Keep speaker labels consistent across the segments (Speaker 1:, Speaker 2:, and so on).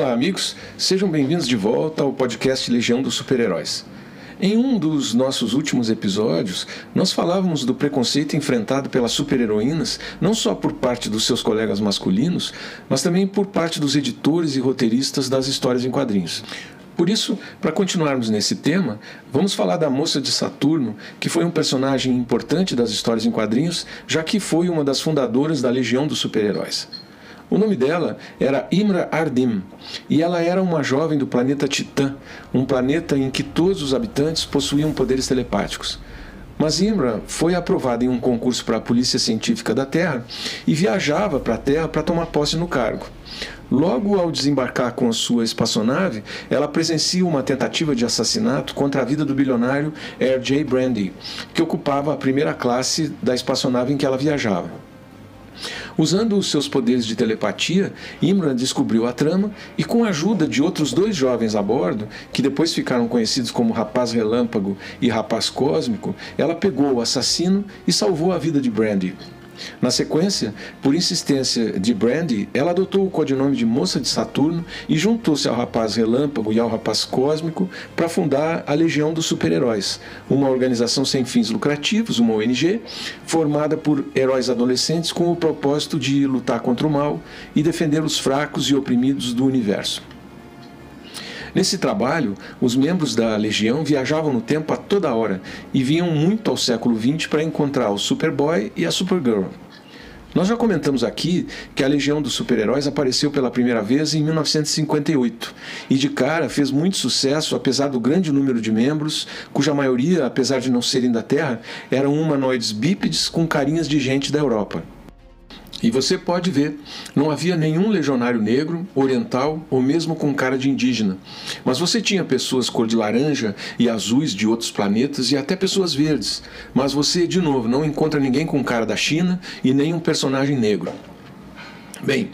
Speaker 1: Olá, amigos. Sejam bem-vindos de volta ao podcast Legião dos Super-Heróis. Em um dos nossos últimos episódios, nós falávamos do preconceito enfrentado pelas super-heroínas, não só por parte dos seus colegas masculinos, mas também por parte dos editores e roteiristas das histórias em quadrinhos. Por isso, para continuarmos nesse tema, vamos falar da Moça de Saturno, que foi um personagem importante das histórias em quadrinhos, já que foi uma das fundadoras da Legião dos Super-Heróis. O nome dela era Imra Ardim e ela era uma jovem do planeta Titã, um planeta em que todos os habitantes possuíam poderes telepáticos. Mas Imra foi aprovada em um concurso para a Polícia Científica da Terra e viajava para a Terra para tomar posse no cargo. Logo ao desembarcar com sua espaçonave, ela presencia uma tentativa de assassinato contra a vida do bilionário R.J. Brandy, que ocupava a primeira classe da espaçonave em que ela viajava. Usando os seus poderes de telepatia, Imran descobriu a trama e, com a ajuda de outros dois jovens a bordo, que depois ficaram conhecidos como Rapaz Relâmpago e Rapaz Cósmico, ela pegou o assassino e salvou a vida de Brandy. Na sequência, por insistência de Brandy, ela adotou o codinome de Moça de Saturno e juntou-se ao Rapaz Relâmpago e ao Rapaz Cósmico para fundar a Legião dos Super-Heróis, uma organização sem fins lucrativos, uma ONG, formada por heróis adolescentes com o propósito de lutar contra o mal e defender os fracos e oprimidos do universo. Nesse trabalho, os membros da Legião viajavam no tempo a toda hora e vinham muito ao século XX para encontrar o Superboy e a Supergirl. Nós já comentamos aqui que a Legião dos Super-Heróis apareceu pela primeira vez em 1958 e de cara fez muito sucesso, apesar do grande número de membros, cuja maioria, apesar de não serem da Terra, eram humanoides bípedes com carinhas de gente da Europa. E você pode ver, não havia nenhum legionário negro, oriental ou mesmo com cara de indígena. Mas você tinha pessoas cor de laranja e azuis de outros planetas e até pessoas verdes. Mas você, de novo, não encontra ninguém com cara da China e nem um personagem negro. Bem,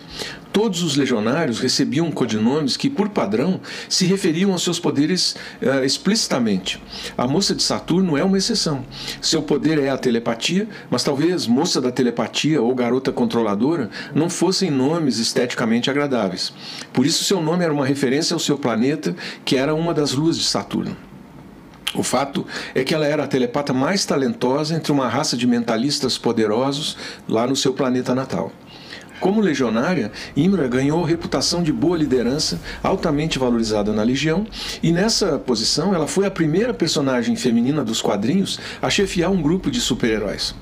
Speaker 1: todos os legionários recebiam codinomes que, por padrão, se referiam aos seus poderes uh, explicitamente. A moça de Saturno é uma exceção. Seu poder é a telepatia, mas talvez moça da telepatia ou garota controladora não fossem nomes esteticamente agradáveis. Por isso, seu nome era uma referência ao seu planeta, que era uma das luas de Saturno. O fato é que ela era a telepata mais talentosa entre uma raça de mentalistas poderosos lá no seu planeta natal. Como legionária, Imra ganhou reputação de boa liderança, altamente valorizada na Legião, e nessa posição ela foi a primeira personagem feminina dos quadrinhos a chefiar um grupo de super-heróis.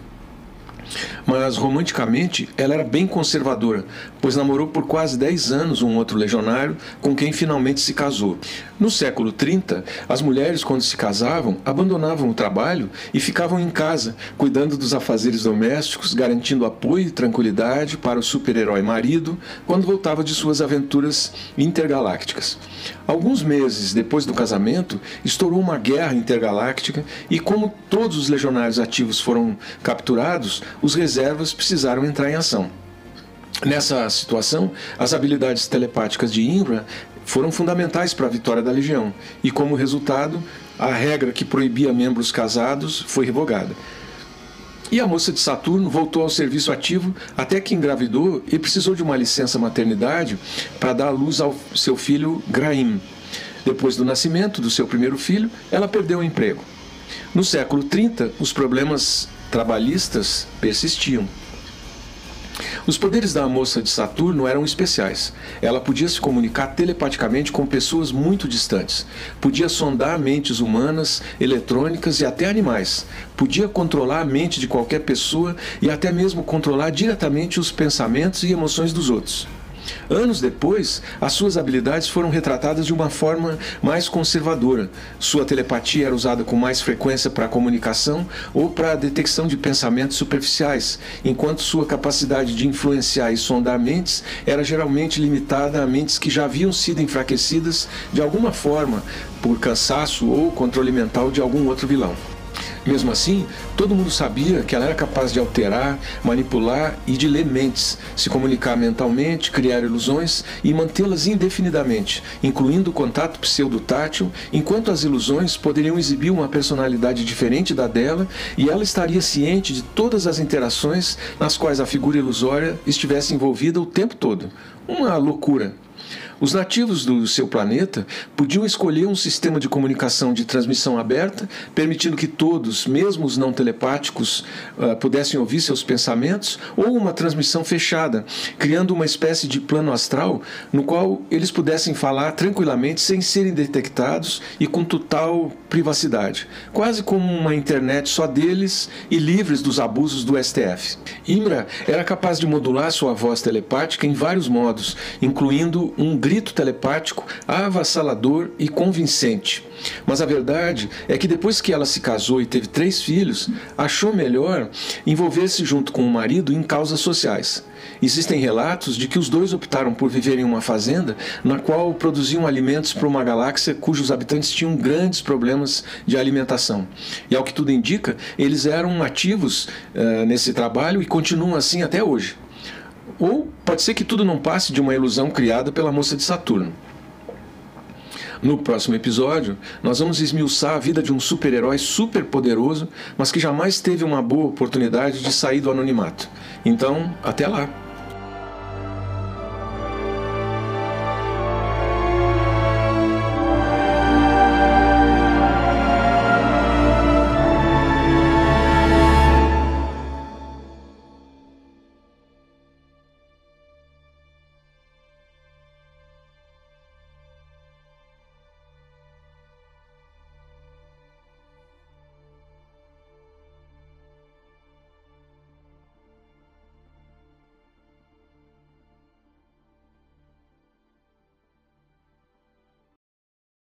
Speaker 1: Mas romanticamente ela era bem conservadora, pois namorou por quase 10 anos um outro legionário com quem finalmente se casou. No século 30, as mulheres, quando se casavam, abandonavam o trabalho e ficavam em casa, cuidando dos afazeres domésticos, garantindo apoio e tranquilidade para o super-herói marido quando voltava de suas aventuras intergalácticas. Alguns meses depois do casamento, estourou uma guerra intergaláctica e, como todos os legionários ativos foram capturados, os reservas precisaram entrar em ação. Nessa situação, as habilidades telepáticas de Imbra foram fundamentais para a vitória da Legião, e como resultado, a regra que proibia membros casados foi revogada. E a moça de Saturno voltou ao serviço ativo até que engravidou e precisou de uma licença maternidade para dar à luz ao seu filho Graim. Depois do nascimento do seu primeiro filho, ela perdeu o emprego. No século 30, os problemas trabalhistas persistiam. Os poderes da moça de Saturno eram especiais. Ela podia se comunicar telepaticamente com pessoas muito distantes. Podia sondar mentes humanas, eletrônicas e até animais. Podia controlar a mente de qualquer pessoa e até mesmo controlar diretamente os pensamentos e emoções dos outros. Anos depois, as suas habilidades foram retratadas de uma forma mais conservadora. Sua telepatia era usada com mais frequência para comunicação ou para a detecção de pensamentos superficiais, enquanto sua capacidade de influenciar e sondar mentes era geralmente limitada a mentes que já haviam sido enfraquecidas de alguma forma por cansaço ou controle mental de algum outro vilão. Mesmo assim, todo mundo sabia que ela era capaz de alterar, manipular e de ler mentes, se comunicar mentalmente, criar ilusões e mantê-las indefinidamente, incluindo o contato pseudo-tátil, enquanto as ilusões poderiam exibir uma personalidade diferente da dela e ela estaria ciente de todas as interações nas quais a figura ilusória estivesse envolvida o tempo todo. Uma loucura. Os nativos do seu planeta podiam escolher um sistema de comunicação de transmissão aberta, permitindo que todos, mesmo os não telepáticos, uh, pudessem ouvir seus pensamentos, ou uma transmissão fechada, criando uma espécie de plano astral no qual eles pudessem falar tranquilamente sem serem detectados e com total privacidade, quase como uma internet só deles e livres dos abusos do STF. Imra era capaz de modular sua voz telepática em vários modos, incluindo um grito telepático avassalador e convincente. Mas a verdade é que depois que ela se casou e teve três filhos, achou melhor envolver-se junto com o marido em causas sociais. Existem relatos de que os dois optaram por viver em uma fazenda na qual produziam alimentos para uma galáxia cujos habitantes tinham grandes problemas de alimentação. E ao que tudo indica, eles eram ativos uh, nesse trabalho e continuam assim até hoje. Ou pode ser que tudo não passe de uma ilusão criada pela moça de Saturno. No próximo episódio, nós vamos esmiuçar a vida de um super-herói super poderoso, mas que jamais teve uma boa oportunidade de sair do anonimato. Então, até lá!